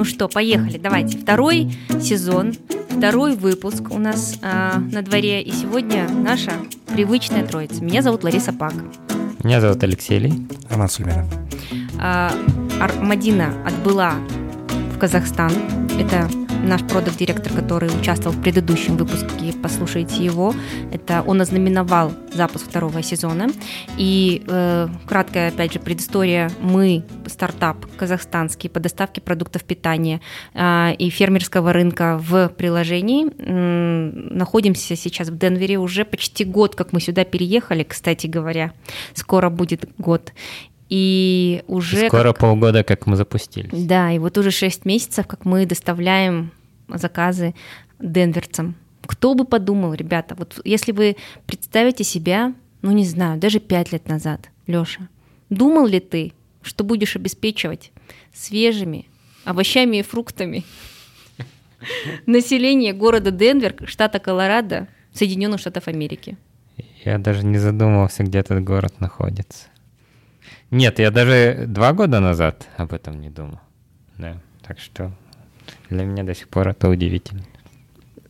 Ну что, поехали, давайте. Второй сезон, второй выпуск у нас э, на дворе. И сегодня наша привычная троица. Меня зовут Лариса Пак. Меня зовут Алексей Ли. Роман Сульмина. Э, Мадина отбыла в Казахстан. Это наш продукт-директор, который участвовал в предыдущем выпуске, послушайте его. Это он ознаменовал запуск второго сезона. И э, краткая, опять же, предыстория. Мы стартап казахстанский по доставке продуктов питания э, и фермерского рынка в приложении. Э, находимся сейчас в Денвере уже почти год, как мы сюда переехали, кстати говоря. Скоро будет год. И уже... Скоро как... полгода, как мы запустились. Да, и вот уже 6 месяцев, как мы доставляем заказы денверцам. Кто бы подумал, ребята, вот если вы представите себя, ну не знаю, даже 5 лет назад, Лёша, думал ли ты, что будешь обеспечивать свежими овощами и фруктами население города Денвер, штата Колорадо, Соединенных Штатов Америки? Я даже не задумывался, где этот город находится. Нет, я даже два года назад об этом не думал. Да, так что для меня до сих пор это удивительно.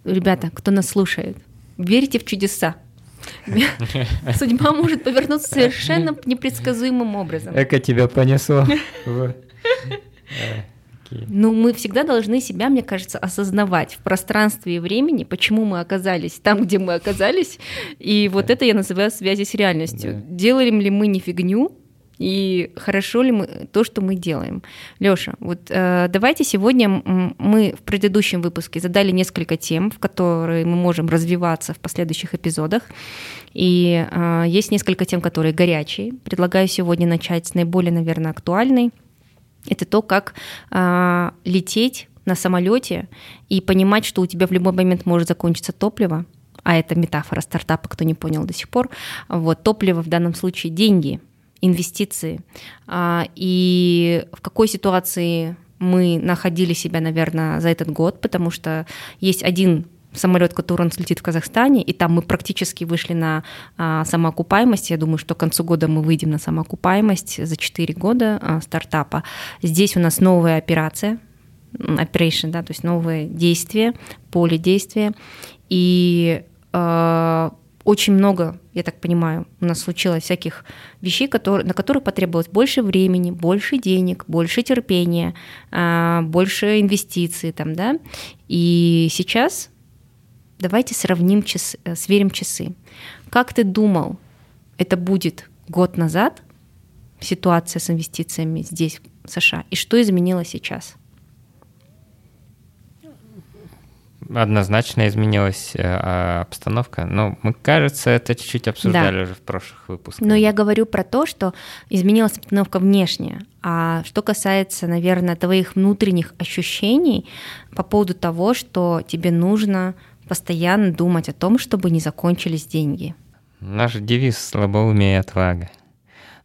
Ребята, кто нас слушает, верьте в чудеса. Судьба может повернуться совершенно непредсказуемым образом. Эко тебя понесло. Ну, мы всегда должны себя, мне кажется, осознавать в пространстве и времени, почему мы оказались там, где мы оказались. И вот это я называю связи с реальностью. Да. Делали ли мы не фигню, и хорошо ли мы то, что мы делаем. Лёша, вот э, давайте сегодня мы в предыдущем выпуске задали несколько тем, в которые мы можем развиваться в последующих эпизодах. И э, есть несколько тем, которые горячие. Предлагаю сегодня начать с наиболее, наверное, актуальной. Это то, как э, лететь на самолете и понимать, что у тебя в любой момент может закончиться топливо, а это метафора стартапа, кто не понял до сих пор. Вот топливо в данном случае деньги – инвестиции. А, и в какой ситуации мы находили себя, наверное, за этот год, потому что есть один самолет, который он слетит в Казахстане, и там мы практически вышли на а, самоокупаемость. Я думаю, что к концу года мы выйдем на самоокупаемость за 4 года а, стартапа. Здесь у нас новая операция, operation, да, то есть новые действия, поле действия. И э, очень много, я так понимаю, у нас случилось всяких вещей, которые, на которые потребовалось больше времени, больше денег, больше терпения, а, больше инвестиций там, да. И сейчас давайте сравним часы, э, сверим часы. Как ты думал, это будет год назад, ситуация с инвестициями здесь, в США, и что изменилось сейчас? Однозначно изменилась э, обстановка. Но мы, кажется, это чуть-чуть обсуждали да. уже в прошлых выпусках. Но я говорю про то, что изменилась обстановка внешняя. А что касается, наверное, твоих внутренних ощущений по поводу того, что тебе нужно постоянно думать о том, чтобы не закончились деньги. Наш девиз «Слабоумие и отвага».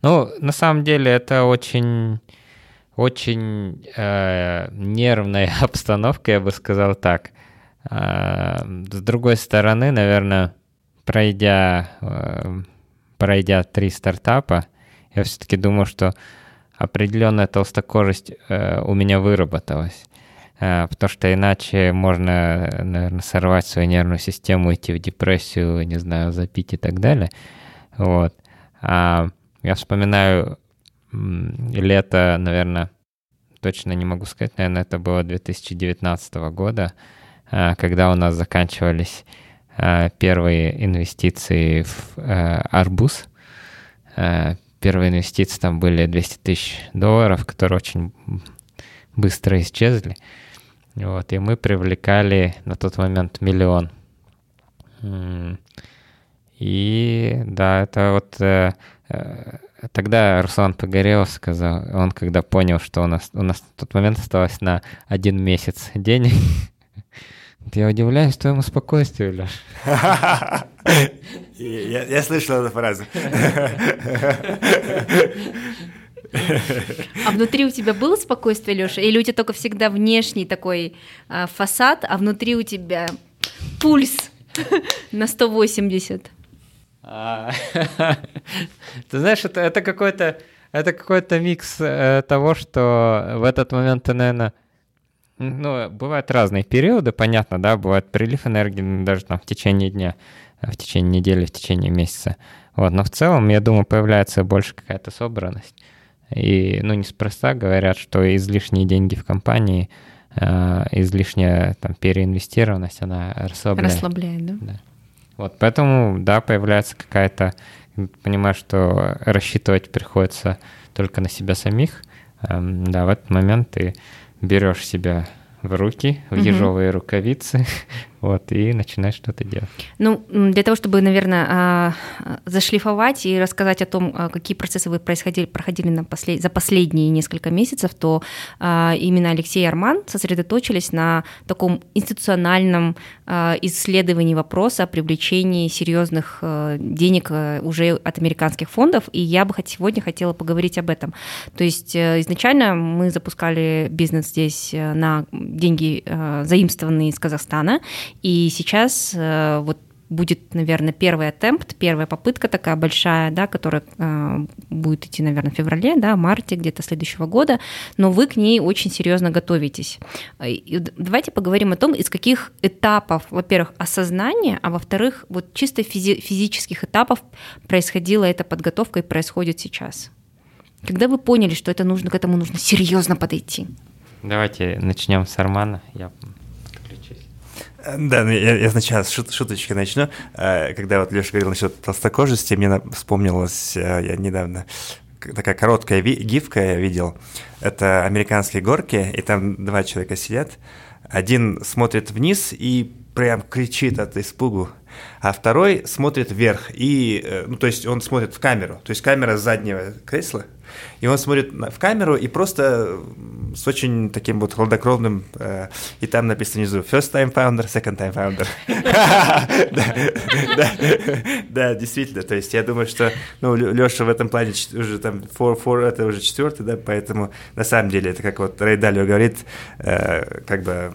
Ну, на самом деле, это очень очень э, нервная обстановка, я бы сказал так. А, с другой стороны, наверное, пройдя, э, пройдя три стартапа, я все-таки думаю, что определенная толстокожесть э, у меня выработалась. Э, потому что иначе можно, наверное, сорвать свою нервную систему, идти в депрессию, не знаю, запить и так далее. Вот. А я вспоминаю лето, наверное, точно не могу сказать, наверное, это было 2019 года, когда у нас заканчивались а, первые инвестиции в а, арбуз. Первые инвестиции там были 200 тысяч долларов, которые очень быстро исчезли. Вот, и мы привлекали на тот момент миллион. И да, это вот э, э, тогда Руслан Погорелов сказал, он когда понял, что у нас, у нас в тот момент осталось на один месяц денег, я удивляюсь твоему спокойствию, Леш. Я, я слышал эту фразу. А внутри у тебя было спокойствие, Леша? Или у тебя только всегда внешний такой а, фасад, а внутри у тебя пульс на 180? А, ты знаешь, это, это какой-то это какой-то микс э, того, что в этот момент ты, наверное, Ну, бывают разные периоды, понятно, да, бывает прилив энергии даже там в течение дня, э, в течение недели, в течение месяца. Вот, но в целом, я думаю, появляется больше какая-то собранность. И, ну, неспроста говорят, что излишние деньги в компании, э, излишняя там переинвестированность, она расслабляет. Расслабляет, да? Да. Вот, поэтому, да, появляется какая-то, понимаю, что рассчитывать приходится только на себя самих. Эм, да, в этот момент ты берешь себя в руки, в ежовые рукавицы, вот, и начинаешь что-то делать. Ну, для того, чтобы, наверное, а, зашлифовать и рассказать о том, а, какие процессы вы происходили, проходили на послед... за последние несколько месяцев, то а, именно Алексей и Арман сосредоточились на таком институциональном исследовании вопроса о привлечении серьезных денег уже от американских фондов, и я бы сегодня хотела поговорить об этом. То есть э, изначально мы запускали бизнес здесь э, на деньги, заимствованные из Казахстана, и сейчас э, вот будет, наверное, первый атемпт, первая попытка такая большая, да, которая э, будет идти, наверное, в феврале, да, марте где-то следующего года, но вы к ней очень серьезно готовитесь. И давайте поговорим о том, из каких этапов, во-первых, осознания, а во-вторых, вот чисто физи- физических этапов происходила эта подготовка и происходит сейчас. Когда вы поняли, что это нужно, к этому нужно серьезно подойти? Давайте начнем с Армана. Я да, ну, я, я сначала шут, шуточки начну. Э, когда вот Леша говорил насчет толстокожести, мне вспомнилось, э, я недавно такая короткая гифка я видел. Это американские горки, и там два человека сидят. Один смотрит вниз и прям кричит от испугу, а второй смотрит вверх и, э, ну, то есть он смотрит в камеру, то есть камера заднего кресла, и он смотрит в камеру и просто с очень таким вот хладнокровным, э, и там написано внизу first time founder, second time founder. Да, действительно, то есть я думаю, что, ну, Леша в этом плане уже там four, four, это уже четвертый, да, поэтому на самом деле это как вот Рэй Далио говорит, э, как бы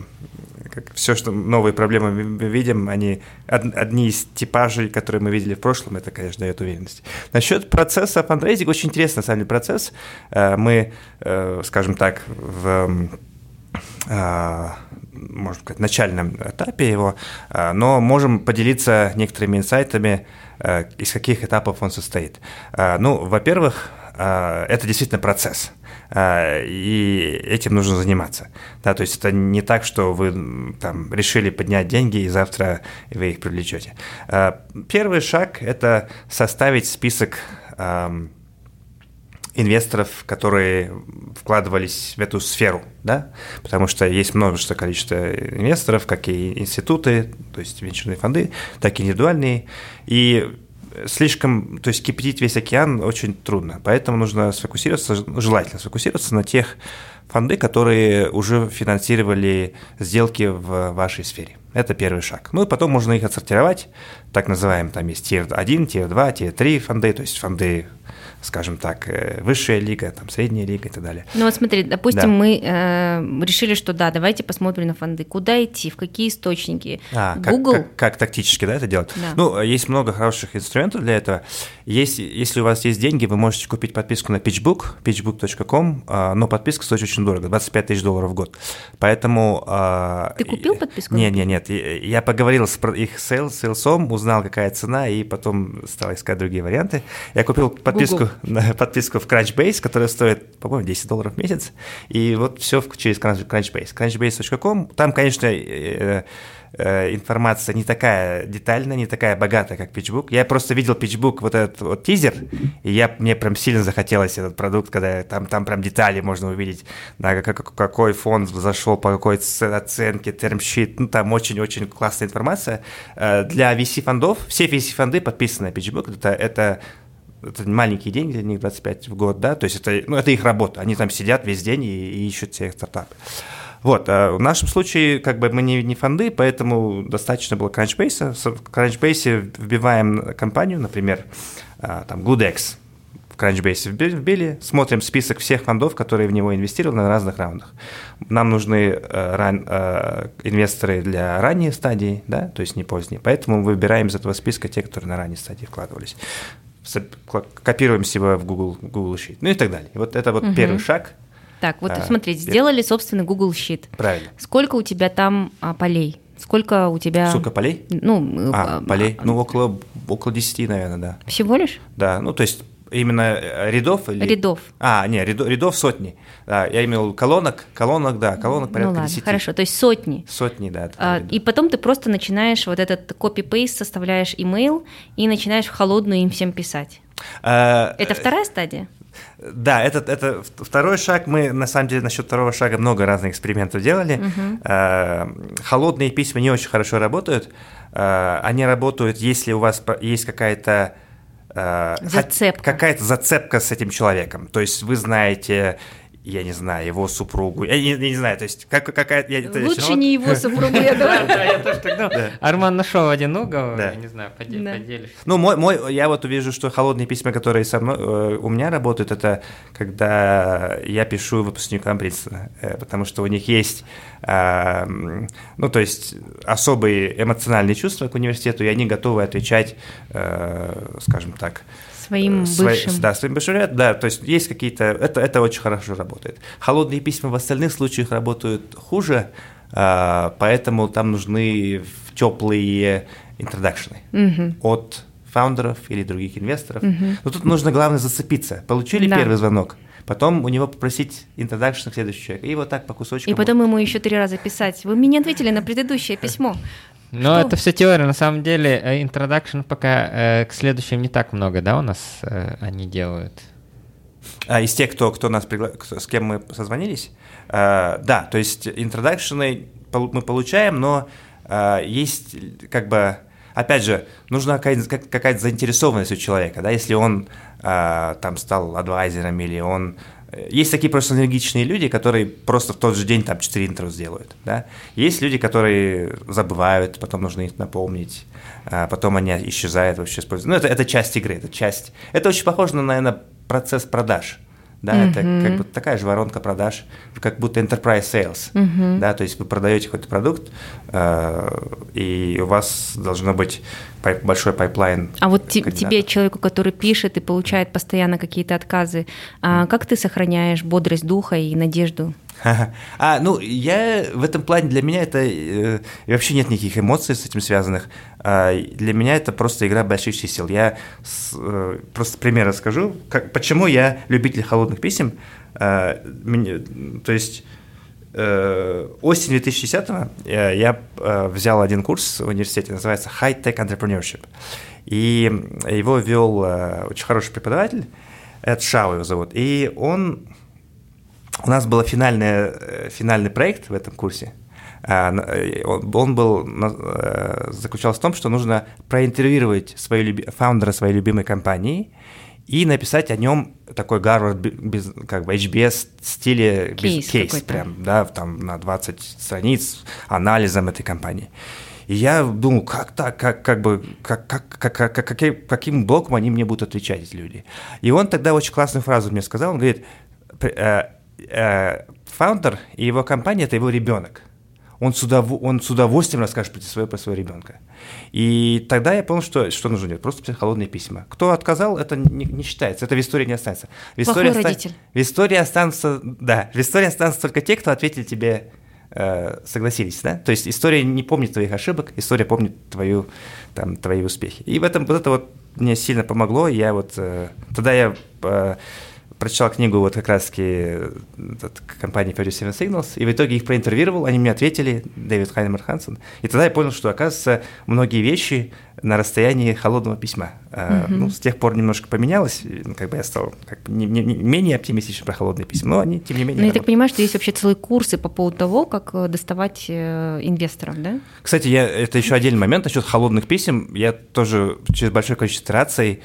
как все, что новые проблемы мы видим, они одни из типажей, которые мы видели в прошлом, это, конечно, дает уверенность. Насчет процесса фандрейзинга, очень интересный, на самом деле, процесс. Э, мы, э, скажем так, в э, можно сказать, начальном этапе его, но можем поделиться некоторыми инсайтами, из каких этапов он состоит. Ну, во-первых, это действительно процесс. А, и этим нужно заниматься. Да, то есть это не так, что вы там решили поднять деньги и завтра вы их привлечете. А, первый шаг – это составить список инвесторов, которые вкладывались в эту сферу, да, потому что есть множество количество инвесторов, как и институты, то есть венчурные фонды, так и индивидуальные, и слишком, то есть кипятить весь океан очень трудно, поэтому нужно сфокусироваться, желательно сфокусироваться на тех фонды, которые уже финансировали сделки в вашей сфере. Это первый шаг. Ну и потом можно их отсортировать, так называемый, там есть тир 1, тир 2, тир 3 фонды, то есть фонды скажем так, э, высшая лига, там, средняя лига и так далее. Ну вот смотри, допустим, да. мы э, решили, что да, давайте посмотрим на фонды. Куда идти, в какие источники? А, Google? Как, как, как тактически да, это делать? Да. Ну, есть много хороших инструментов для этого. Есть, если у вас есть деньги, вы можете купить подписку на PitchBook, pitchbook.com, э, но подписка стоит очень дорого, 25 тысяч долларов в год. Поэтому... Э, Ты купил подписку? Нет, нет, нет. Я поговорил с их sale, sales ом, узнал, какая цена, и потом стал искать другие варианты. Я купил подписку Google подписку в Crunchbase, которая стоит, по-моему, 10 долларов в месяц. И вот все через Crunchbase. Crunchbase.com. Там, конечно, э, э, информация не такая детальная, не такая богатая, как PitchBook. Я просто видел PitchBook, вот этот вот тизер, и я, мне прям сильно захотелось этот продукт, когда там, там прям детали можно увидеть, да, как, какой фонд зашел, по какой оценке, термшит, ну там очень-очень классная информация. Э, для VC-фондов, все VC-фонды подписаны на PitchBook, это, это это маленькие деньги для них, 25 в год, да, то есть это, ну, это их работа, они там сидят весь день и, и ищут все стартапы. Вот, а в нашем случае, как бы мы не, не фонды, поэтому достаточно было Crunchbase. В Crunchbase вбиваем компанию, например, а, там GoodX, Crunchbase вбили, смотрим список всех фондов, которые в него инвестировали на разных раундах. Нам нужны э, ран, э, инвесторы для ранней стадии, да, то есть не поздней, поэтому выбираем из этого списка те, которые на ранней стадии вкладывались копируем себя в Google, Google Sheet, ну и так далее. Вот это вот угу. первый шаг. Так, вот А, смотри, сделали собственный Google Sheet. Правильно. Сколько у тебя там а, полей? Сколько у тебя... Сколько полей? Ну, А, а, полей? а, Ну, около, около 10, наверное, да. Всего лишь? Да, ну, то есть именно э, рядов или... Рядов. А, не, рядов, рядов сотни. Да, я имел колонок, колонок, да, колонок порядка ну ладно, 10. хорошо, то есть сотни. Сотни, да. А, рядов. и потом ты просто начинаешь вот этот копи-пейст, составляешь имейл и начинаешь в холодную им всем писать. А, Это вторая стадия? Да, это, это второй шаг. Мы, на самом деле, насчет второго шага много разных экспериментов делали. Э, Холодные письма не очень хорошо работают. Э, Они работают, если у вас есть какая-то э, Зацепка. хот- Какая-то зацепка с этим человеком. То есть вы знаете, я не знаю, его супругу. Я не, я не знаю, то есть как, какая-то... я- Лучше ну, не его супругу, я думаю. Да, я тоже так думал. Арман нашел один угол, я не знаю, поде- Да. поделишься. Ну, мой, мой, я вот увижу, что холодные письма, которые со мной, э, у меня работают, это когда я пишу выпускникам Принстона, э, потому что у них есть, ну, то есть особые эмоциональные чувства к университету, и они готовы отвечать, э, скажем так, Своим свои- бывшим. да, своим бывшим, да, то есть есть какие-то, это, это очень хорошо работает. Холодные письма в остальных случаях работают хуже, а, поэтому там нужны теплые introduction ы Мгм. от founder ов или других инвесторов. Но тут нужно, главное, зацепиться. Получили Да. первый звонок, потом у него попросить introduction к следующему человеку, и вот так по кусочкам. И потом ему еще три раза писать. Вы мне не ответили на предыдущее письмо. Но Что? это все теория. На самом деле, э, introduction пока э, к следующим не так много, да, у нас э, они делают. А из тех, кто, кто нас пригла- кто- с кем мы созвонились, э, да, то есть интродакшены мы получаем, но э, есть как бы, опять же, нужна какая-то, как- какая-то заинтересованность у человека, да, если он э, там стал адвайзером или он... Есть такие просто энергичные люди, которые просто в тот же день там 4 интро сделают, да. Есть люди, которые забывают, потом нужно их напомнить, а потом они исчезают вообще. с пользы. Ну, это, это часть игры, это часть... Это очень похоже на, наверное, процесс продаж. Да, это как бы такая же воронка продаж, как будто enterprise sales. Да, то есть вы продаете какой-то продукт, э, и у вас должно быть пай- большой пайплайн. А вот кандидатов. тебе, человеку, который пишет и получает постоянно какие-то отказы, а как ты сохраняешь бодрость духа и надежду? А, ну, я в этом плане, для меня это э, вообще нет никаких эмоций с этим связанных. А, для меня это просто игра больших чисел. Я с- э, просто пример расскажу, как, почему я любитель холодных писем. А, мне- то есть э, осень 2010-го э, я э, взял один курс в университете, называется High Tech Entrepreneurship. И его вел э, очень хороший преподаватель, Эд Шау его зовут. И он у нас был финальный проект в этом курсе. А, э, Он был, э, заключался в том, что нужно проинтервьюировать свою, фаундера своей любимой компании и написать о нем такой Гарвард без, как бы HBS стиле без- Кейс кейс, какой-то. прям, да, там на 20 страниц анализом этой компании. И я думал, как так, как, как бы, как, как, как, как- как- каким, блоком они мне будут отвечать, эти люди. И он тогда очень классную фразу мне сказал, он говорит, «П- э, э, фаундер и его компания – это его ребенок. Он с, удов- он с удовольствием расскажет про своего, про своего ребенка. И тогда я понял, что, что нужно делать. Просто писать холодные письма. Кто отказал, это не, не считается, это в истории не останется. В Плохой истории, оста- родитель. в истории останутся, да, в истории останутся только те, кто ответили тебе, э, согласились, да? То есть история не помнит твоих ошибок, история помнит твою, там, твои успехи. И в этом вот это вот мне сильно помогло. Я вот э, тогда я э, прочитал книгу вот как раз-таки э, компании 37 Signals, и в итоге их проинтервьюировал, они мне ответили, Дэвид Хайнемар Хансен, и тогда я понял, что, оказывается, многие вещи на расстоянии холодного письма. Э, Ну, с тех пор немножко поменялось, ну, как бы я стал как бы не- не- не- менее оптимистичен про холодные письма, но они, тем не менее, Ну, я так понимаю, что есть вообще целые курсы по поводу того, как э, доставать э, инвесторов, да? Кстати, я, это еще отдельный момент насчет холодных писем. Я тоже через большое количество итераций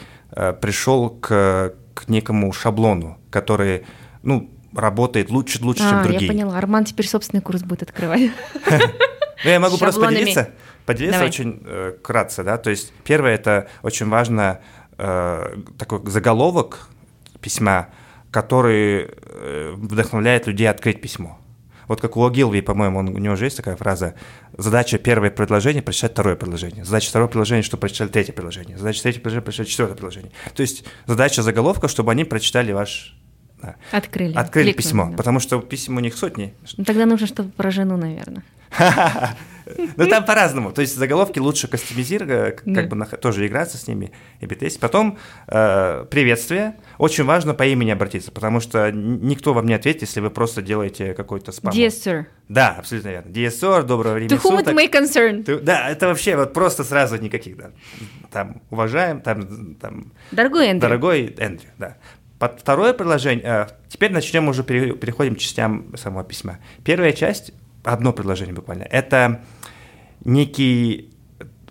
пришел к, к некому шаблону, который, ну, работает лучше, лучше, чем а, другие. я поняла. Арман теперь собственный курс будет открывать. Ну, я могу просто поделиться, поделиться очень э, кратко, да. То есть первое это очень важно э, такой заголовок письма, который э, вдохновляет людей открыть письмо. Вот как у Огилви, по-моему, он- у него же есть такая фраза. Задача первое предложение прочитать второе предложение. Задача второе предложение, чтобы прочитали третье предложение. Задача третье предложение прочитать четвертое предложение. То есть задача заголовка, чтобы они прочитали ваш Да. Открыли. Открыли кликнули, письмо, да. потому что писем у них сотни. Ну, тогда нужно, чтобы про жену, наверное. Ну там по-разному. То есть заголовки лучше кастомизировать, как бы тоже играться с ними и битесить. Потом э, приветствие. Очень важно по имени обратиться, потому что никто вам не ответит, если вы просто делаете какой-то спам. Sir, Да, абсолютно верно. DSR, доброго времени to whom it суток. may concern. Ты- да, это вообще вот просто сразу никаких, да. Там уважаем, там, там Дорогой Эндрю, дорогой Эндрю, да. Под второе предложение, э, теперь начнем уже, пере- переходим к частям самого письма. Первая часть, одно предложение буквально, это некий,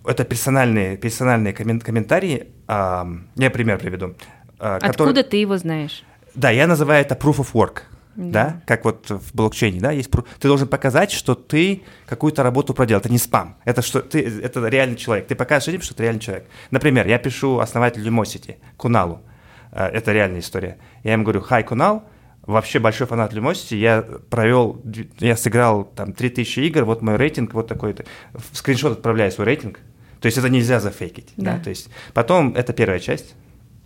это персональные, персональные коммен- комментарии, я пример приведу. Э, откуда которые- ты его знаешь? да, я называю это proof of work. Да. Да. как вот в блокчейне, да, есть. Ты должен показать, что ты какую-то работу проделал. Это не спам. Это что ты, это реальный человек. Ты покажешь людям, что ты реальный человек. Например, я пишу основателю Lumosity, Куналу. Э, Это реальная история. Я ему говорю, хай, Кунал, вообще большой фанат Lumosity. Я провел, я сыграл там 3000 игр, вот мой рейтинг, вот такой-то. В скриншот отправляю свой рейтинг. То есть это нельзя зафейкить. Да. Да. То есть потом, это первая часть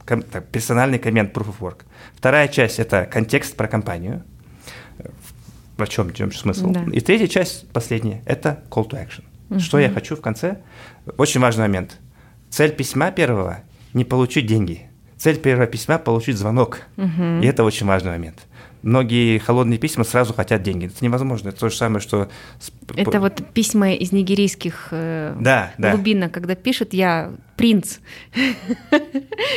ком- так, персональный коммент Proof of Work. Вторая часть – это контекст про компанию. В чем, в чем смысл. Да. И третья часть, последняя, это call to action. Что я хочу в конце? Очень важный момент. Цель письма первого – не получить деньги. Цель первого письма – получить звонок. И это очень важный момент. Многие холодные письма сразу хотят деньги. Это невозможно. Это то же самое, что... Это вот письма из нигерийских э, Да, да. глубинок, когда пишет «я принц»,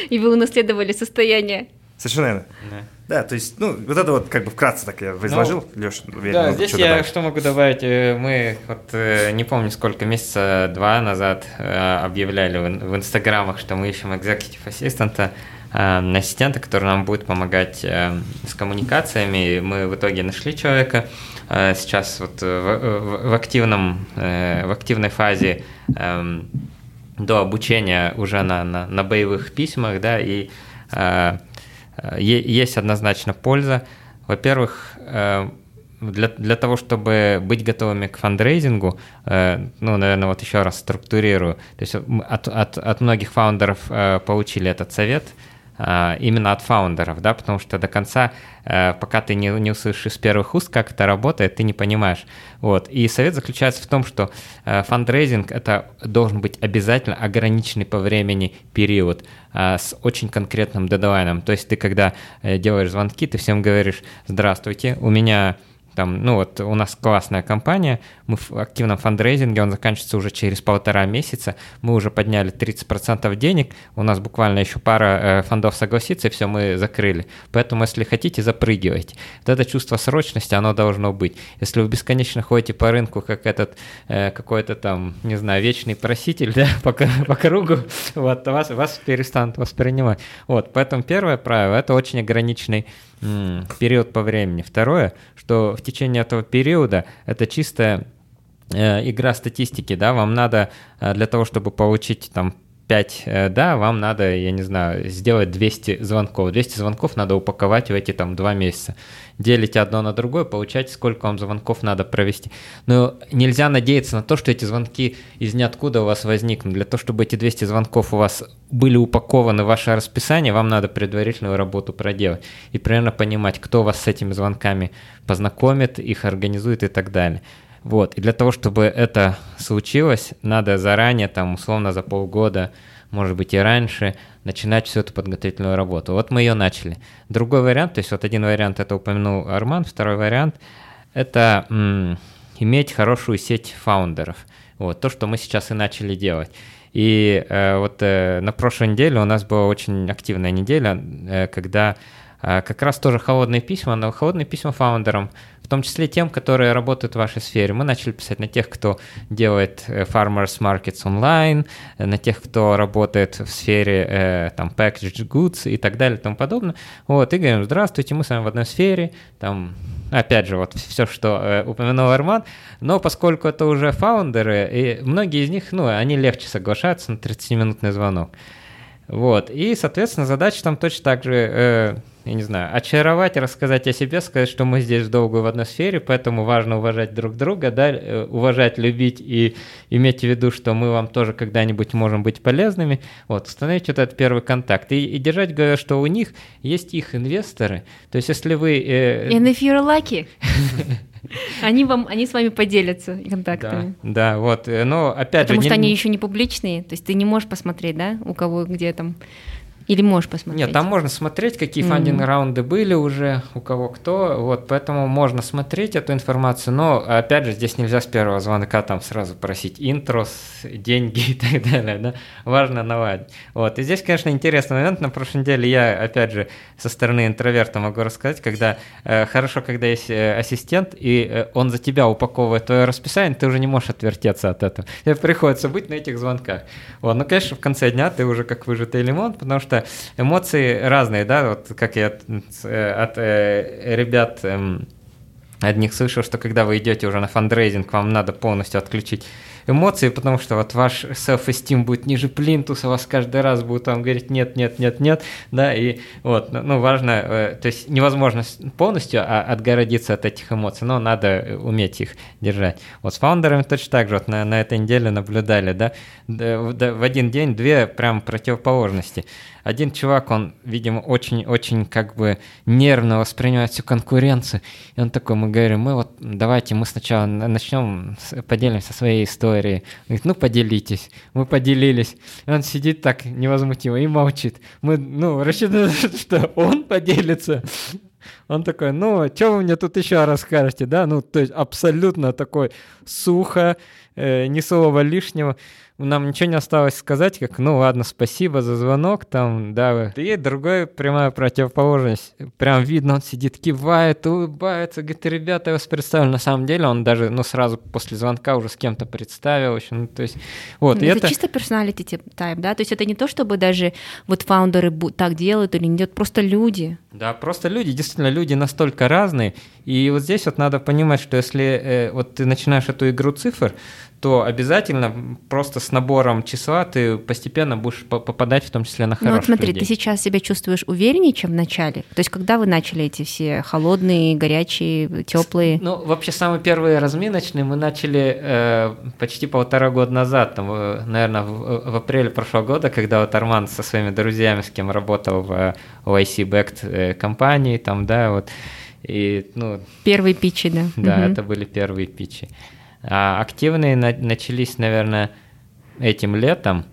и вы унаследовали состояние. Совершенно верно. Да. Да, то есть, ну, вот это вот как бы вкратце так я изложил, Леша, уверен, Да, здесь чего я добавить. что могу добавить? Э, Мы вот э, не помню сколько месяца два назад объявляли в, ин- в инстаграмах, что мы ищем executive ассистента, ассистента, который нам будет помогать э, с коммуникациями. Мы в итоге нашли человека. Э, Сейчас вот в, в- активном э, в активной фазе эм, до обучения уже на, на, на боевых письмах, да, и э, есть однозначно польза. Во-первых, для, для того, чтобы быть готовыми к фандрейзингу, э, ну, наверное, вот еще раз структурирую. То есть от, от, от многих фаундеров э, получили этот совет, именно от фаундеров, да, потому что до конца, э, пока ты не, не услышишь из первых уст, как это работает, ты не понимаешь. Вот. И совет заключается в том, что э, фандрейзинг это должен быть обязательно ограниченный по времени период а, с очень конкретным дедлайном. То есть ты, когда э, делаешь звонки, ты всем говоришь, здравствуйте, у меня там, ну вот у нас классная компания, мы в активном фандрейзинге, он заканчивается уже через полтора месяца, мы уже подняли 30% денег, у нас буквально еще пара э, фондов согласится, и все, мы закрыли. Поэтому, если хотите, запрыгивайте. Вот это чувство срочности, оно должно быть. Если вы бесконечно ходите по рынку, как этот э, какой-то там, не знаю, вечный проситель, да, по, по кругу, вот, вас, вас перестанут воспринимать. Вот, поэтому первое правило – это очень ограниченный период по времени. Второе, что в течение этого периода это чистая э, игра статистики, да, вам надо э, для того, чтобы получить там 5 э, да, вам надо, я не знаю, сделать 200 звонков. 200 звонков надо упаковать в эти там 2 месяца. Делите одно на другое, получаете, сколько вам звонков надо провести. Но нельзя надеяться на то, что эти звонки из ниоткуда у вас возникнут. Для того, чтобы эти 200 звонков у вас были упакованы в ваше расписание, вам надо предварительную работу проделать. И примерно понимать, кто вас с этими звонками познакомит, их организует и так далее. Вот. И для того, чтобы это случилось, надо заранее, там, условно, за полгода, может быть, и раньше, начинать всю эту подготовительную работу. Вот мы ее начали. Другой вариант, то есть вот один вариант это упомянул Арман, второй вариант это м, иметь хорошую сеть фаундеров. Вот, то, что мы сейчас и начали делать. И э, вот э, на прошлой неделе у нас была очень активная неделя, э, когда э, как раз тоже холодные письма, но холодные письма фаундерам, том числе тем, которые работают в вашей сфере. Мы начали писать на тех, кто делает э, farmers markets онлайн, э, на тех, кто работает в сфере э, там packaged goods и так далее и тому подобное. Вот, и говорим, здравствуйте, мы с вами в одной сфере, там Опять же, вот все, что упомянул Арман, но поскольку это уже фаундеры, и многие из них, ну, они легче соглашаются на 30-минутный звонок. Вот, и, соответственно, задача там точно так же я не знаю, очаровать, рассказать о себе, сказать, что мы здесь долго в одной сфере, поэтому важно уважать друг друга, да, э, уважать, любить и иметь в виду, что мы вам тоже когда-нибудь можем быть полезными. Вот, установить вот этот первый контакт и, и держать в голове, что у них есть их инвесторы. То есть, если вы... Э... And if you're lucky. Они вам, они с вами поделятся контактами. Да, да вот, э, но опять Потому же... Потому что не... они еще не публичные, то есть ты не можешь посмотреть, да, у кого где там или можешь посмотреть? Нет, там можно смотреть, какие mm-hmm. фандинг-раунды были уже, у кого кто, вот, поэтому можно смотреть эту информацию, но, опять же, здесь нельзя с первого звонка там сразу просить интрос, деньги и так далее, да, важно наладить. Вот, и здесь, конечно, интересный момент, на прошлой неделе я, опять же, со стороны интроверта могу рассказать, когда э, хорошо, когда есть э, ассистент, и э, он за тебя упаковывает твое расписание, ты уже не можешь отвертеться от этого. Тебе приходится быть на этих звонках. Вот, ну, конечно, в конце дня ты уже как выжатый лимон, потому что эмоции разные, да, вот как я от, от э, ребят э, одних слышал, что когда вы идете уже на фандрейзинг, вам надо полностью отключить эмоции, потому что вот ваш self-esteem будет ниже плинтуса, вас каждый раз будут там говорить нет, нет, нет, нет, да, и вот, ну, ну важно, э, то есть невозможно полностью а, отгородиться от этих эмоций, но надо уметь их держать. Вот с фаундерами точно так же, вот на, на этой неделе наблюдали, да, в один день две прям противоположности один чувак, он, видимо, очень-очень как бы нервно воспринимает всю конкуренцию. И он такой, мы говорим, мы вот давайте мы сначала начнем, поделимся своей историей. говорит, ну поделитесь. Мы поделились. И он сидит так невозмутимо и молчит. Мы, ну, рассчитываем, что он поделится. Он такой, ну, что вы мне тут еще расскажете, да? Ну, то есть абсолютно такой сухо, э, ни слова лишнего нам ничего не осталось сказать, как, ну ладно, спасибо за звонок, там, да. И другой прямая противоположность. Прям видно, он сидит, кивает, улыбается, говорит, ребята, я вас представлю. На самом деле он даже, ну, сразу после звонка уже с кем-то представил еще, ну, то есть, вот. Ну, это, это чисто персоналити тайп, да, то есть это не то, чтобы даже вот фаундеры так делают или не делают, просто люди. Да, просто люди, действительно, люди настолько разные, и вот здесь вот надо понимать, что если э, вот ты начинаешь эту игру цифр, то обязательно просто с набором числа ты постепенно будешь попадать в том числе на хороших Ну вот смотри, людей. ты сейчас себя чувствуешь увереннее, чем в начале? То есть когда вы начали эти все холодные, горячие, теплые? Ну, вообще самые первые разминочные мы начали э, почти полтора года назад, там, наверное, в, в апреле прошлого года, когда вот Арман со своими друзьями, с кем работал в OIC Backed э, компании, там, да, вот, и, ну... Первые питчи, да. Да, угу. это были первые питчи. А активные на- начались, наверное, этим летом.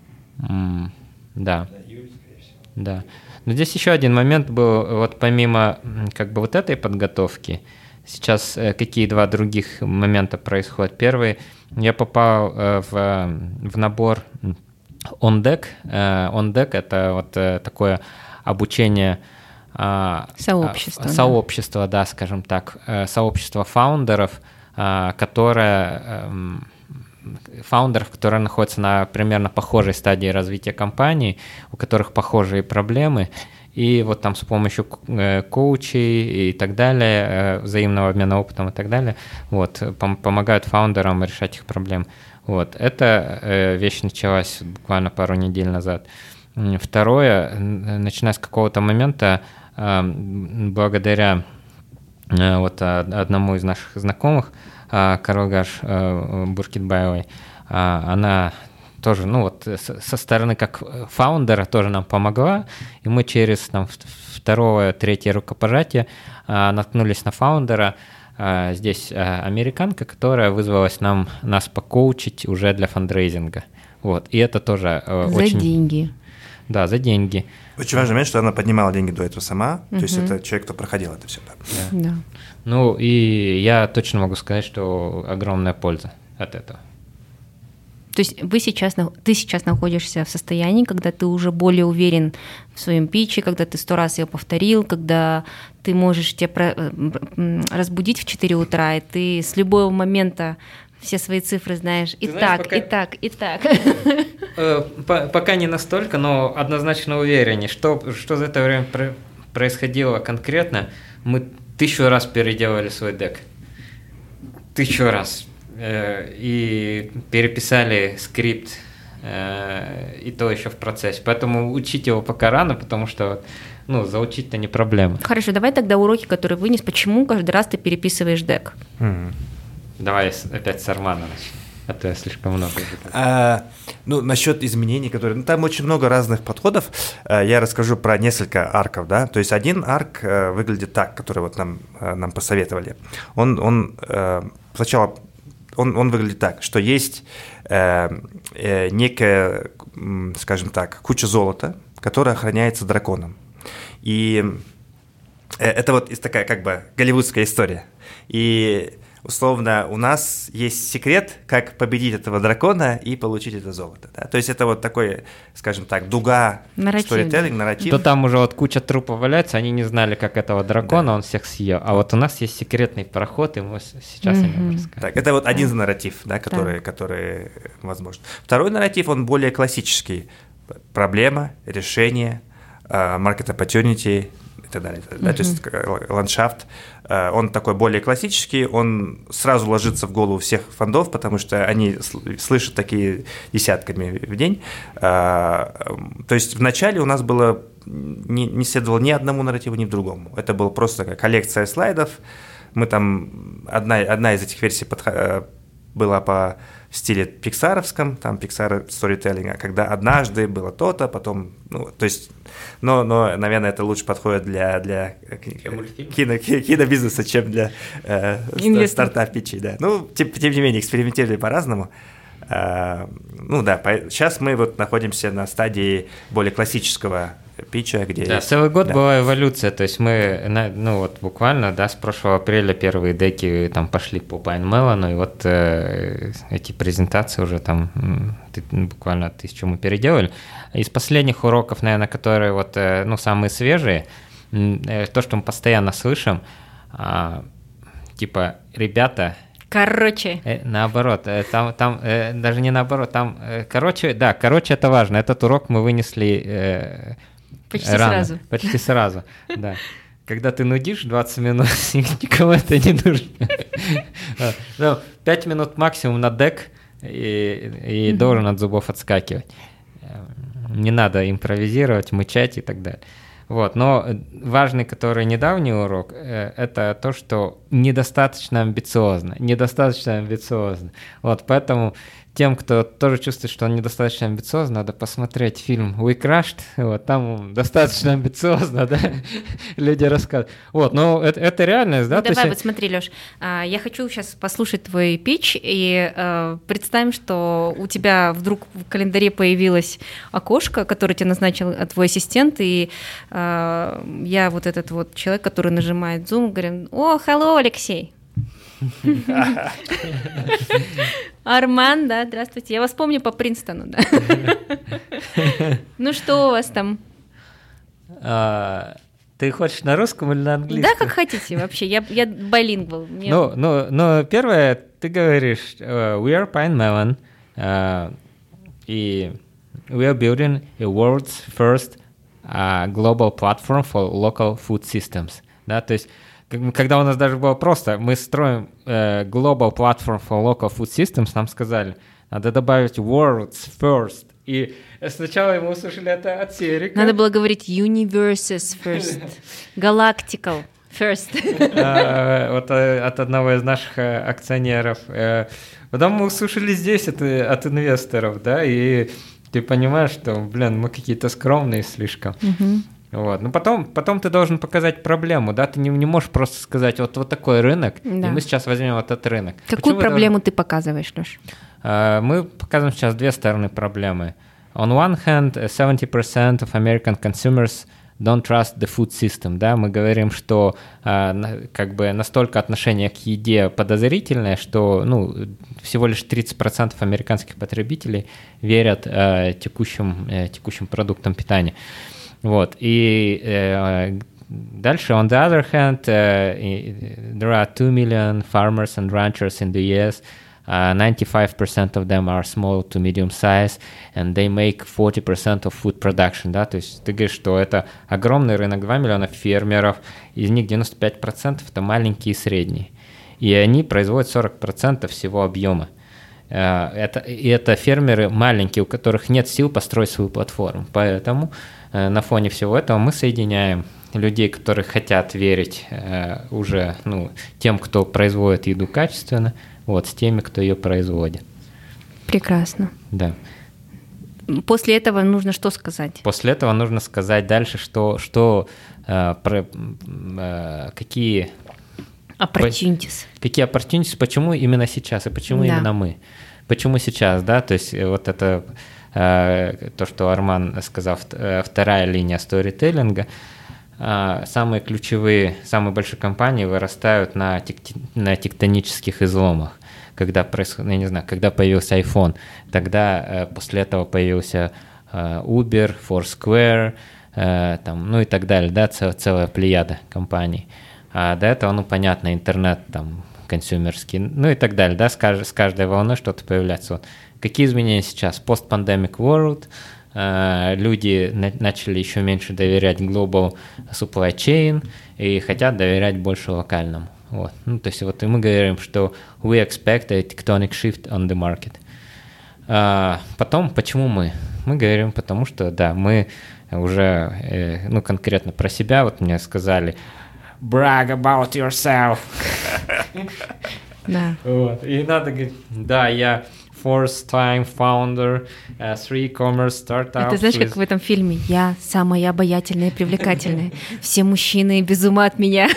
М- да. Да. Но здесь еще один момент был, вот помимо как бы вот этой подготовки, сейчас э, какие два других момента происходят. Первый, я попал э, в, в набор OnDeck. Э, OnDeck — это вот э, такое обучение а, сообщество, сообщество, да. да, скажем так, э, сообщество фаундеров — которая эм, фаундеров, которые находятся на примерно похожей стадии развития компании, у которых похожие проблемы, и вот там с помощью э, коучей и так далее, э, взаимного обмена опытом и так далее, вот, помогают фаундерам решать их проблемы. Вот, эта э, вещь началась буквально пару недель назад. Второе, начиная с какого-то момента, эм, благодаря вот а, одному из наших знакомых, а, Карогаш э, Буркитбаевой, она тоже, ну вот со стороны как фаундера тоже нам помогла, и мы через там, второе, третье рукопожатие наткнулись на фаундера, здесь американка, которая вызвалась нам, нас покоучить уже для фандрейзинга. Вот, и это тоже э, За очень... деньги. Да, за деньги. Очень важный момент, что она поднимала деньги до этого сама, угу. то есть это человек, кто проходил это все. Да. да. Ну и я точно могу сказать, что огромная польза от этого. То есть вы сейчас, ты сейчас находишься в состоянии, когда ты уже более уверен в своем питче, когда ты сто раз ее повторил, когда ты можешь тебя э, разбудить в 4 утра, и ты с любого момента все свои цифры знаешь. И знаешь, так, пока... и так, и так. Э, пока не настолько, но однозначно увереннее. Что, что за это время происходило конкретно, мы тысячу раз переделали свой дек. Тысячу раз. Э, и переписали скрипт э, и то еще в процессе. Поэтому учить его пока рано, потому что ну, заучить-то не проблема. Хорошо, давай тогда уроки, которые вынес, почему каждый раз ты переписываешь дек? Мгм. Давай опять с Армана начнем, а то я слишком много. А, ну, насчет изменений, которые... Ну, там очень много разных подходов. А, Я расскажу про несколько арков, да. То есть один арк э, выглядит так, который вот нам, э, нам посоветовали. Он, он э, сначала... Он, он выглядит так, что есть некая, скажем так, куча золота, которая охраняется драконом. И Это вот такая как бы голливудская история. И условно у нас есть секрет, как победить этого дракона и получить это золото. да. То есть это вот такой, скажем так, дуга, сторителлинг, да. нарратив. То там уже вот куча трупов валяется, они не знали, как этого дракона, он всех съел. А вот у нас есть секретный проход, и мы сейчас о нем расскажем. Так, это вот один нарратив, да, который, который возможен. Второй нарратив, он более классический. Проблема, решение, э, market opportunity и так далее. да, то есть э, ландшафт, э, он такой более классический, он сразу ложится в голову всех фондов, потому что они сл- слышат такие десятками в день. Э, То есть вначале у нас было не, не следовало ни одному нарративу, ни другому. Это была просто такая коллекция слайдов, мы там, одна, одна из этих версий подха- э, была по в стиле пиксаровском, там Pixar Storytelling, когда однажды было то-то, потом, ну, то есть, но, но, наверное, это лучше подходит для, для кино, ки- кинобизнеса, чем для э, Инвесторов. стартап-питчей, да. Ну, тем, тем не менее, экспериментировали по-разному. А, ну да, сейчас мы вот находимся на стадии более классического питча, где... Да, есть- целый год да. была эволюция, то есть мы, ну вот буквально, да, с прошлого апреля первые деки там пошли по Пайнмелону, и вот э, эти презентации уже там ты- буквально тысячу мы переделали. Из последних уроков, наверное, которые вот, э, ну, самые свежие, э, то, что мы постоянно слышим, а, типа, ребята, Короче, Э, наоборот, э, там, там э, даже не наоборот, там, э, короче, да, короче, это важно. Этот урок мы вынесли э, Почти рано, сразу. Почти сразу, да. Когда ты нудишь 20 минут, никому это не нужно. А, Ну, 5 минут максимум на дек, и, должен от зубов отскакивать. Э, Не надо импровизировать, мычать и так далее. Вот, но важный, который недавний урок, э, это то, что недостаточно амбициозно, недостаточно амбициозно. Вот, поэтому тем, кто тоже чувствует, что он недостаточно амбициозно, надо посмотреть фильм We Crashed, вот, там достаточно амбициозно, да, люди рассказывают. Вот, но это, это реальность, да? Ну, давай, есть- вот смотри, Лёш, а, я хочу сейчас послушать твой пич, и э, представим, что у тебя вдруг в календаре появилось окошко, которое тебе назначил э, твой ассистент, и э, я вот этот вот человек, который нажимает Zoom, говорю, о, hello, Алексей. Арман, да, здравствуйте. Я вас помню по Принстону, да. Ну что у вас там? А, ты хочешь на русском или на английском? Да, как хотите вообще. Я, я билингвал. Мне- Ну, ну, ну, первое, ты говоришь, э, we are Pine Melon, э, и we are building a world's first uh, global platform for local food systems. Да, то есть, когда у нас даже было просто, мы строим э, global platform for local food systems, нам сказали, надо добавить world's first. И сначала мы услышали это от Серика. Надо было говорить universes first, galactical first. А, вот э, от одного из наших э, акционеров. Э, Потом мы услышали здесь от, э, от инвесторов, да, и ты понимаешь, что, блин, мы какие-то скромные слишком. Вот. Ну, потом, потом ты должен показать проблему, да, ты не, не можешь просто сказать, вот, вот такой рынок, Да. и мы сейчас возьмем вот этот рынок. Какую Почему проблему ты показываешь, Леш? Uh, мы показываем сейчас две стороны проблемы. On one hand, uh, 70% of American consumers don't trust the food system. Да, мы говорим, что на- как бы настолько отношение к еде подозрительное, что ну, всего лишь 30% американских потребителей верят uh, текущим, uh, текущим продуктам питания. Вот. И э, дальше, on the other hand, uh, there are 2 million farmers and ranchers in the US. Uh, 95% of them are small to medium size, and they make 40% of food production, да, то есть ты говоришь, что это огромный рынок, 2 миллиона фермеров, из них 95% это маленькие и средние, и они производят 40% всего объема. Это, и это фермеры маленькие, у которых нет сил построить свою платформу. Поэтому на фоне всего этого мы соединяем людей, которые хотят верить уже ну, тем, кто производит еду качественно, вот, с теми, кто ее производит. Прекрасно. Да. После этого нужно что сказать? После этого нужно сказать дальше, что, что э, про, э, какие opportunities. Какие opportunities, почему именно сейчас и почему да. именно мы? Почему сейчас, да? То есть вот это э, то, что Арман сказал, э, вторая линия сторителлинга. Э, самые ключевые, самые большие компании вырастают на, тек, на тектонических изломах когда происходит, я не знаю, когда появился iPhone, тогда э, после этого появился э, Uber, Foursquare, э, там, ну и так далее, да, цел, целая плеяда компаний. А до этого, ну, понятно, интернет, там, консюмерский, ну и так далее, да, с, кажд, с каждой волной что-то появляется. Вот. Какие изменения сейчас? Post-pandemic world, э, люди на, начали еще меньше доверять global supply chain и хотят доверять больше локальному. Вот. Ну, то есть вот и мы говорим, что we expect a tectonic shift on the market. А, потом, почему мы? Мы говорим, потому что, да, мы уже, э, ну, конкретно про себя, вот мне сказали, brag about yourself. Да. Вот. И надо говорить, да, я first time founder uh, three commerce startup. Это знаешь, with... как в этом фильме «Я самая обаятельная и привлекательная. Все мужчины без ума от меня».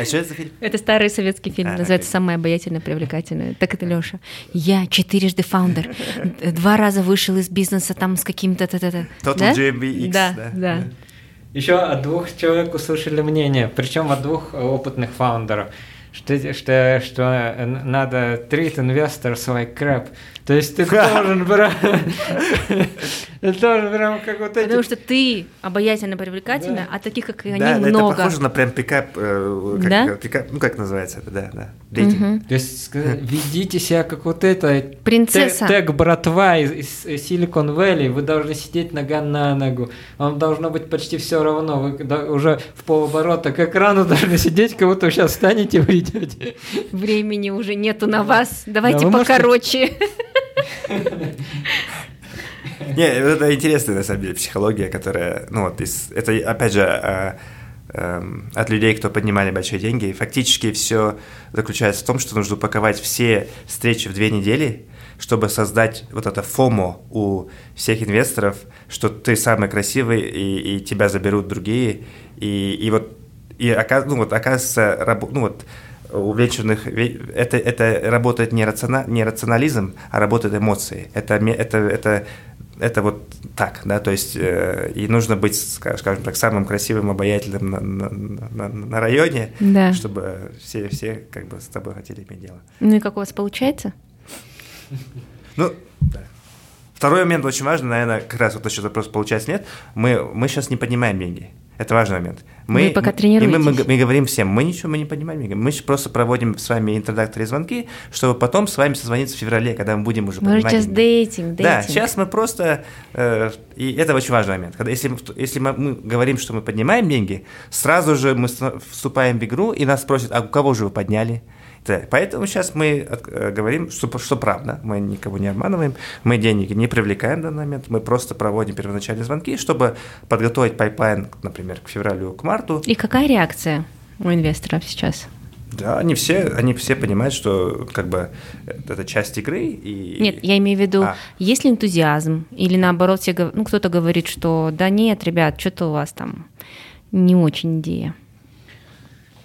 А что это за фильм? Это старый советский фильм, а, называется окей. «Самая обаятельная, привлекательная». Так это Лёша. Я четырежды фаундер, два раза вышел из бизнеса там с каким-то... Total да? GMB X, да, да. да. Еще от двух человек услышали мнение, причем от двух опытных фаундеров что, что, что надо treat investors like crap. То есть ты должен брать... Ты должен прям как вот эти... Потому что ты обаятельно привлекательна, а таких, как они, много. это похоже на прям пикап, э, да? пикап, ну как называется это, да, да. То есть ведите себя как вот это... Принцесса. Тег братва из Silicon Valley, вы должны сидеть нога на ногу, вам должно быть почти все равно, вы уже в полоборота к экрану должны сидеть, как будто вы сейчас встанете и выйдете. Времени уже нету на вас, давайте покороче. Не, это интересная, на самом деле, психология, которая, ну вот, это, опять же, а, эм, от людей, кто поднимали большие деньги. Фактически все заключается в том, что нужно упаковать все встречи в две недели, чтобы создать вот это фомо у всех инвесторов, что ты самый красивый, и, и тебя заберут другие. И, и вот, и, ну, вот оказывается, ну вот, увлеченных, это, это работает не, рациона, не рационализм, а работают эмоции. Это, это, это, это вот так, да, то есть э, и нужно быть, скажем так, самым красивым, обаятельным на, на, на, на районе, да. чтобы все, все как бы с тобой хотели иметь дело. Ну и как у вас получается? Ну, да. Второй момент очень важный, наверное, как раз вот еще вопрос получается нет. Мы, мы сейчас не поднимаем деньги. Это важный момент. Мы, Вы пока тренируетесь. И мы, мы, мы говорим всем, мы ничего мы не понимаем. Мы просто проводим с вами интродакторы звонки, чтобы потом с вами созвониться в феврале, когда мы будем уже мы понимать. сейчас dating, dating. Да, сейчас мы просто... Э, и это очень важный момент. Когда, если, если мы, мы говорим, что мы поднимаем деньги, сразу же мы вступаем в игру, и нас спросят, а у кого же вы подняли? Да, поэтому сейчас мы э, говорим, что, что правда, мы никого не обманываем, мы деньги не привлекаем в данный момент, мы просто проводим первоначальные звонки, чтобы подготовить пайплайн, например, к февралю, к марту. И какая реакция у инвесторов сейчас? Да, они все, они все понимают, что как бы это часть игры. И... Нет, я имею в виду, а. есть ли энтузиазм, или наоборот, все, ну, кто-то говорит, что да нет, ребят, что-то у вас там не очень идея.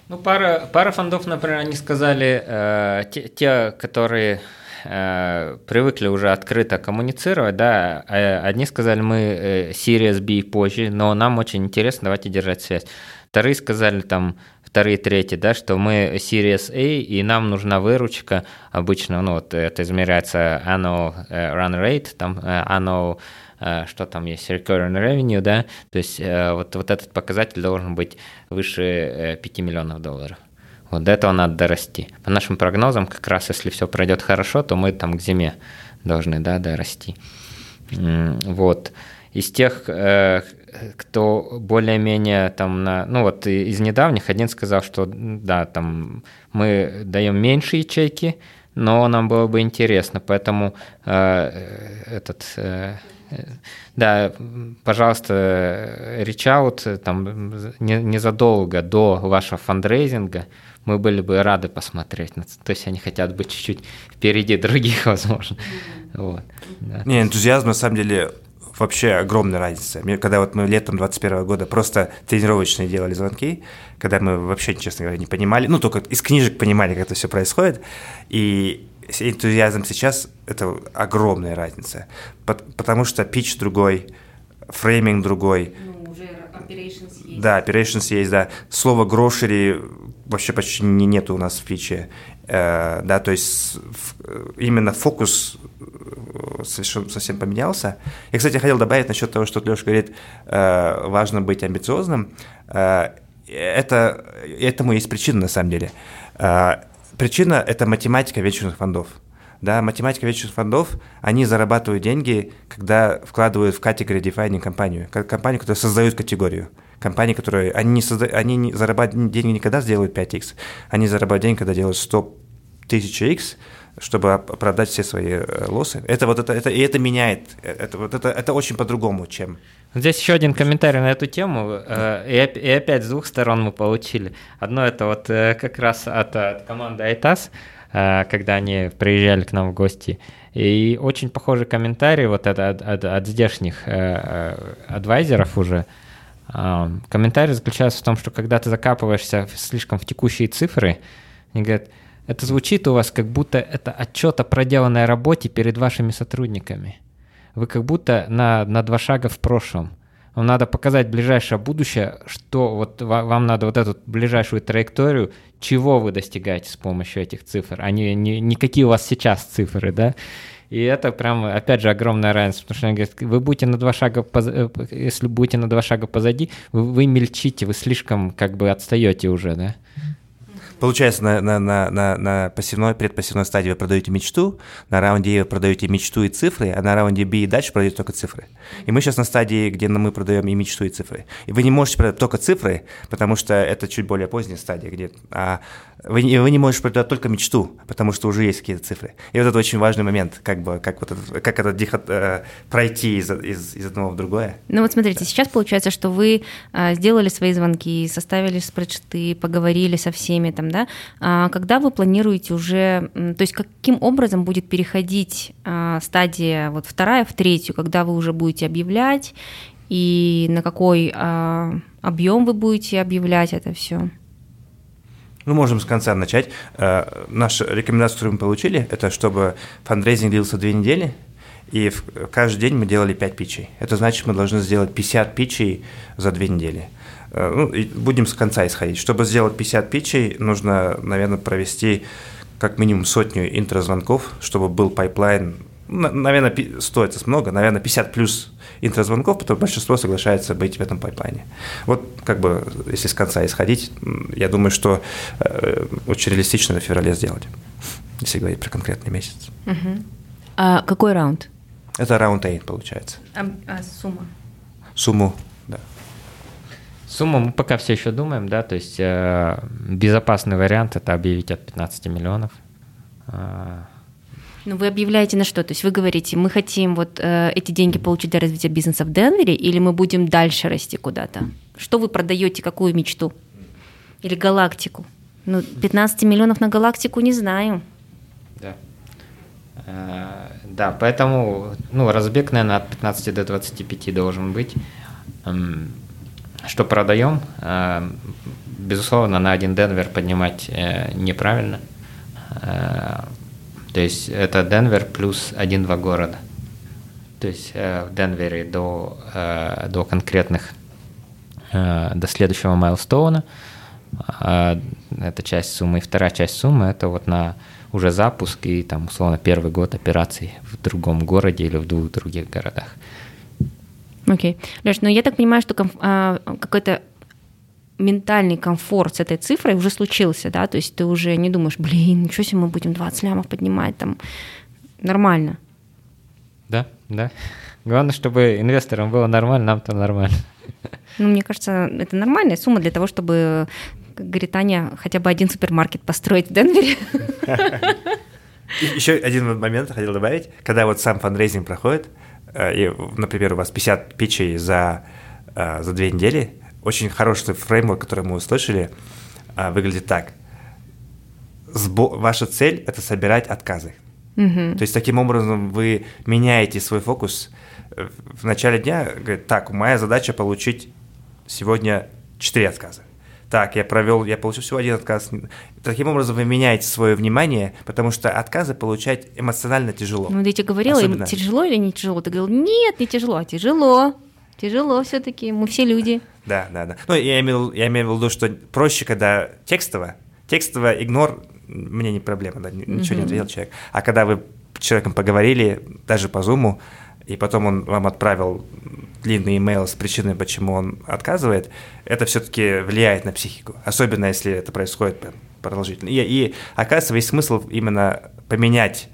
Ну, пара, пара фондов, например, они сказали, э, те, те, которые э, привыкли уже открыто коммуницировать, да, э, одни сказали, мы э, Series B позже, но нам очень интересно, давайте держать связь. Вторые сказали там, вторые, третьи, да, что мы Series A, и нам нужна выручка, обычно, ну, вот это измеряется annual run rate, там annual что там есть, recurring revenue, да, то есть э, вот, вот этот показатель должен быть выше 5 э, миллионов долларов. Вот до этого надо дорасти. По нашим прогнозам, как раз если все пройдет хорошо, то мы там к зиме должны, да, дорасти. Вот. Из тех, кто более-менее там на... Ну вот из недавних один сказал, что да, там мы даем меньше ячейки, но нам было бы интересно, поэтому э, этот... Э, да, пожалуйста, reach out там незадолго до вашего фандрейзинга, мы были бы рады посмотреть. То есть они хотят быть чуть-чуть впереди других, возможно. Вот, да. Не, энтузиазм на самом деле вообще огромная разница. Когда вот мы летом 21 года просто тренировочные делали звонки, когда мы вообще, честно говоря, не понимали, ну, только из книжек понимали, как это все происходит, и энтузиазм сейчас – это огромная разница, потому что пич другой, фрейминг другой. Ну, уже operations есть. Да, operations есть, да. Слово grocery вообще почти не нету у нас в питче. Э, да, то есть именно фокус э, совершенно, совсем поменялся. Я, кстати, хотел добавить насчет того, что Леша говорит, э, важно быть амбициозным. Это, этому есть причина, на самом деле. Причина – это математика вечерных фондов. Да, математика вечерных фондов, они зарабатывают деньги, когда вкладывают в категорию defining компанию, компанию, которая создает категорию компании, которые, они не, созда... они не зарабатывают деньги никогда сделают 5x, они зарабатывают деньги, когда делают 100 тысяч x, чтобы оправдать все свои э, лосы. Это вот это, это и это меняет, э, это вот это, это очень по-другому, чем. Здесь еще один комментарий на эту тему, э, и, и опять с двух сторон мы получили. Одно это вот как раз от, от команды Айтас, когда они приезжали к нам в гости. И очень похожий комментарий вот от, от, от, от здешних адвайзеров уже, Комментарий заключается в том, что когда ты закапываешься слишком в текущие цифры, они говорят, это звучит у вас, как будто это отчет о проделанной работе перед вашими сотрудниками. Вы как будто на, на два шага в прошлом. Вам надо показать ближайшее будущее, что вот вам надо вот эту ближайшую траекторию, чего вы достигаете с помощью этих цифр, а не, не, не какие у вас сейчас цифры, да. И это прям, опять же, огромная разница, потому что они говорят, вы будете на два шага, поз... Э, если будете на два шага позади, вы, вы мельчите, вы слишком как бы отстаете уже, да. Получается, на, на, на, на, на пассивной, предпассивной стадии вы продаете мечту, на раунде вы продаете мечту и цифры, а на раунде B и дальше продаете только цифры. И мы сейчас на стадии, где мы продаем и мечту, и цифры. И вы не можете продать только цифры, потому что это чуть более поздняя стадия, где а вы, вы не можете продать только мечту, потому что уже есть какие-то цифры. И вот это очень важный момент, как бы, как вот это, как это дихот, э, пройти из, из, из одного в другое. Ну вот смотрите, сейчас получается, что вы э, сделали свои звонки, составили спредшиты, поговорили со всеми там, да, а когда вы планируете уже, то есть каким образом будет переходить а, стадия вот вторая в третью, когда вы уже будете объявлять и на какой а, объем вы будете объявлять это все? Ну, можем с конца начать. Э, наша рекомендация, которую мы получили, это чтобы фандрейзинг длился две недели, и в, каждый день мы делали 5 питчей. Это значит, мы должны сделать 50 питчей за две недели. Э, ну, будем с конца исходить. Чтобы сделать 50 питчей, нужно, наверное, провести как минимум сотню интрозвонков, чтобы был пайплайн. Наверное, стоит много, наверное, 50 плюс интрозвонков, потому что большинство соглашается быть в этом пайплайне. Вот как бы, если с конца исходить, я думаю, что э, очень реалистично в феврале сделать, если говорить про конкретный месяц. Угу. А какой раунд? Это раунд A, получается. А, а сумма? Сумму Сумму мы пока все еще думаем, да, то есть э, безопасный вариант это объявить от 15 миллионов. Э, ну, вы объявляете на что? То есть вы говорите, мы хотим вот э, эти деньги получить для развития бизнеса в Денвере, или мы будем дальше расти куда-то? Что вы продаете, какую мечту? Или галактику? Ну, 15 миллионов на галактику не знаю. Да. Э, да, поэтому, ну, разбег, наверное, от 15 до 25 должен быть. Эм, что продаем? Э, безусловно, на один Денвер поднимать э, неправильно. Э, то есть это Денвер плюс один-два города. То есть в Денвере до, до конкретных, до следующего майлстоуна. Это часть суммы. И вторая часть суммы – это вот на уже запуск и там, условно, первый год операций в другом городе или в двух других городах. Окей. Okay. Леш, ну я так понимаю, что а, какой-то ментальный комфорт с этой цифрой уже случился, да, то есть ты уже не думаешь, блин, ничего себе, мы будем 20 лямов поднимать, там, нормально. Да, да. Главное, чтобы инвесторам было нормально, нам-то нормально. Ну, мне кажется, это нормальная сумма для того, чтобы, как говорит Аня, хотя бы один супермаркет построить в Денвере. Еще один момент хотел добавить. Когда вот сам фандрейзинг проходит, э, и, например, у вас 50 питчей за, э, за две недели, очень хороший фреймворк, который мы услышали, э, выглядит так. Ваша цель – это собирать отказы. Угу. То есть таким образом вы меняете свой фокус. В начале дня говорит, так, моя задача получить сегодня 4 отказа так, я провел, я получил всего один отказ. Таким образом, вы меняете свое внимание, потому что отказы получать эмоционально тяжело. Ну, я тебе говорила, Особенно... тяжело или не тяжело? Ты говорил, нет, не тяжело, а тяжело. Тяжело все-таки, мы все люди. Да, да, да. Ну, я имел, я имел в виду, что проще, когда текстово, текстово игнор, мне не проблема, да, ничего mm-hmm. не ответил человек. А когда вы с человеком поговорили, даже по зуму, и потом он вам отправил длинный имейл с причиной, почему он отказывает, это все-таки влияет на психику, особенно если это происходит продолжительно. И, и оказывается, весь смысл именно поменять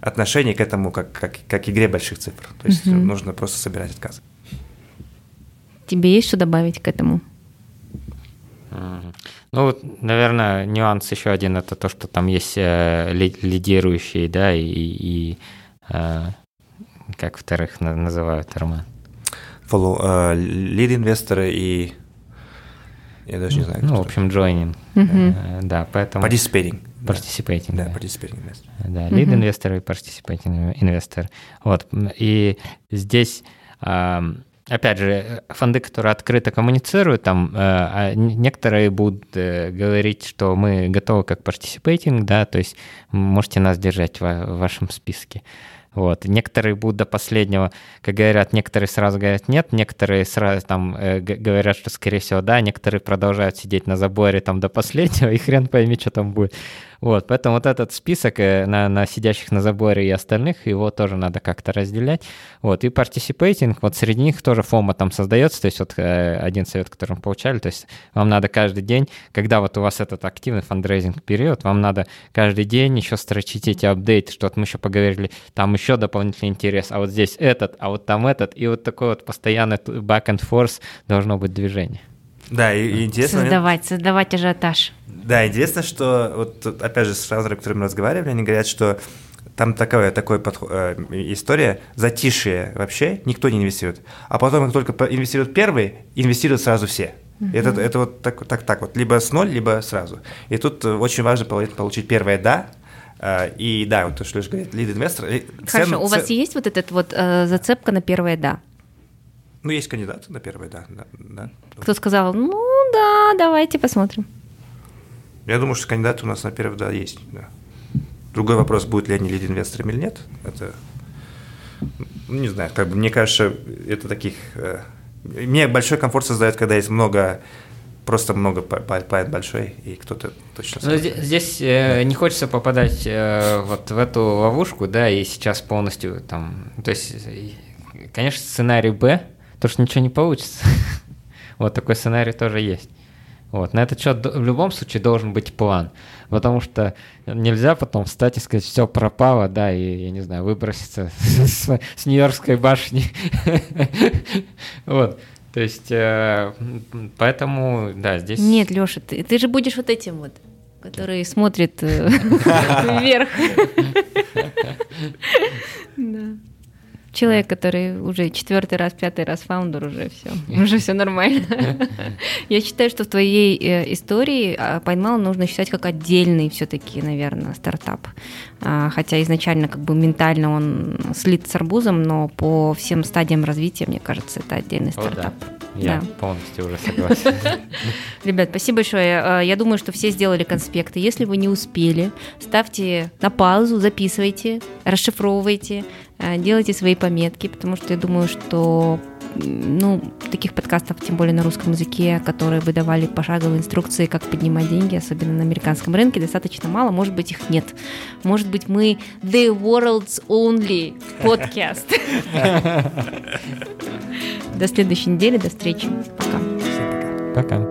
отношение к этому как, как, как игре больших цифр. То есть угу. нужно просто собирать отказы. Тебе есть что добавить к этому? Ну, наверное, нюанс еще один это то, что там есть э, лидирующие, да, и, и э, как вторых называют, Роман? Follow, uh, лид-инвесторы и... Я даже не знаю. Ну, в общем, joining. Uh-huh. Да, поэтому... Participating. Participating. Да, да. participating investor. Да, лид-инвестор uh-huh. и participating инвестор. Вот, и здесь... Опять же, фонды, которые открыто коммуницируют, там а некоторые будут э, говорить, что мы готовы как participating, да, то есть можете нас держать в вашем списке. Вот. Некоторые будут до последнего, как говорят, некоторые сразу говорят нет, некоторые сразу там э, говорят, что скорее всего да, некоторые продолжают сидеть на заборе там до последнего, и хрен пойми, что там будет. Вот, поэтому вот этот список э, на, на сидящих на заборе и остальных, его тоже надо как-то разделять. Вот, и participating, вот среди них тоже фома там создается, то есть вот э, один совет, который мы получали, то есть вам надо каждый день, когда вот у вас этот активный фандрейзинг период, вам надо каждый день еще строчить эти апдейты, что вот мы еще поговорили, там еще дополнительный интерес, а вот здесь этот, а вот там этот, и вот такой вот постоянный back and forth должно быть движение. Да, и, и интересно... Создавать, создавать ажиотаж. Да, интересно, что вот опять же с фаундерами, которыми мы разговаривали, они говорят, что там такая такой подход, э, история, затишье вообще, никто не инвестирует. А потом, как только инвестируют первый, инвестируют сразу все. Угу. Это, это вот так, так, так вот, либо с ноль, либо сразу. И тут очень важно получить первое «да», э, и да, вот то, что Леша говорит, лид-инвестор. Хорошо, цен, у вас есть вот этот вот э, зацепка на первое «да»? Ну, есть кандидаты на первое «да». да, да. Кто сказал, ну да, давайте посмотрим. Я думаю, что кандидаты у нас на первый да есть. Да. Другой вопрос, будут ли они лид-инвесторами или нет. Это, ну, не знаю, как бы мне кажется, это таких... Э, мне большой комфорт создает, когда есть много просто много пайп большой, и кто-то точно... Ну, здесь, здесь э, не хочется попадать э, вот в эту ловушку, да, и сейчас полностью там... То есть, конечно, сценарий Б, то, что ничего не получится. вот такой сценарий тоже есть. Вот. На этот счет в любом случае должен быть план, потому что нельзя потом встать и сказать, все пропало, да, и, я не знаю, выброситься с, с Нью-Йоркской башни. Вот. То есть, э, поэтому, да, здесь... Нет, Леша, ты, ты же будешь вот этим вот, который смотрит э, вверх. Да. Человек, который уже четвертый раз, пятый раз фаундер, уже все, уже все нормально. Я считаю, что в твоей э, истории а, Пайнмал нужно считать как отдельный все-таки, наверное, стартап. А, хотя изначально как бы ментально он слит с арбузом, но по всем стадиям развития, мне кажется, это отдельный стартап. О, да. Я да. полностью уже согласен. Ребят, спасибо большое. А, я думаю, что все сделали конспекты. Если вы не успели, ставьте на паузу, записывайте, расшифровывайте, делайте свои пометки, потому что я думаю, что ну, таких подкастов, тем более на русском языке, которые выдавали пошаговые инструкции, как поднимать деньги, особенно на американском рынке, достаточно мало. Может быть, их нет. Может быть, мы the world's only podcast. До следующей недели, до встречи. Пока. Пока.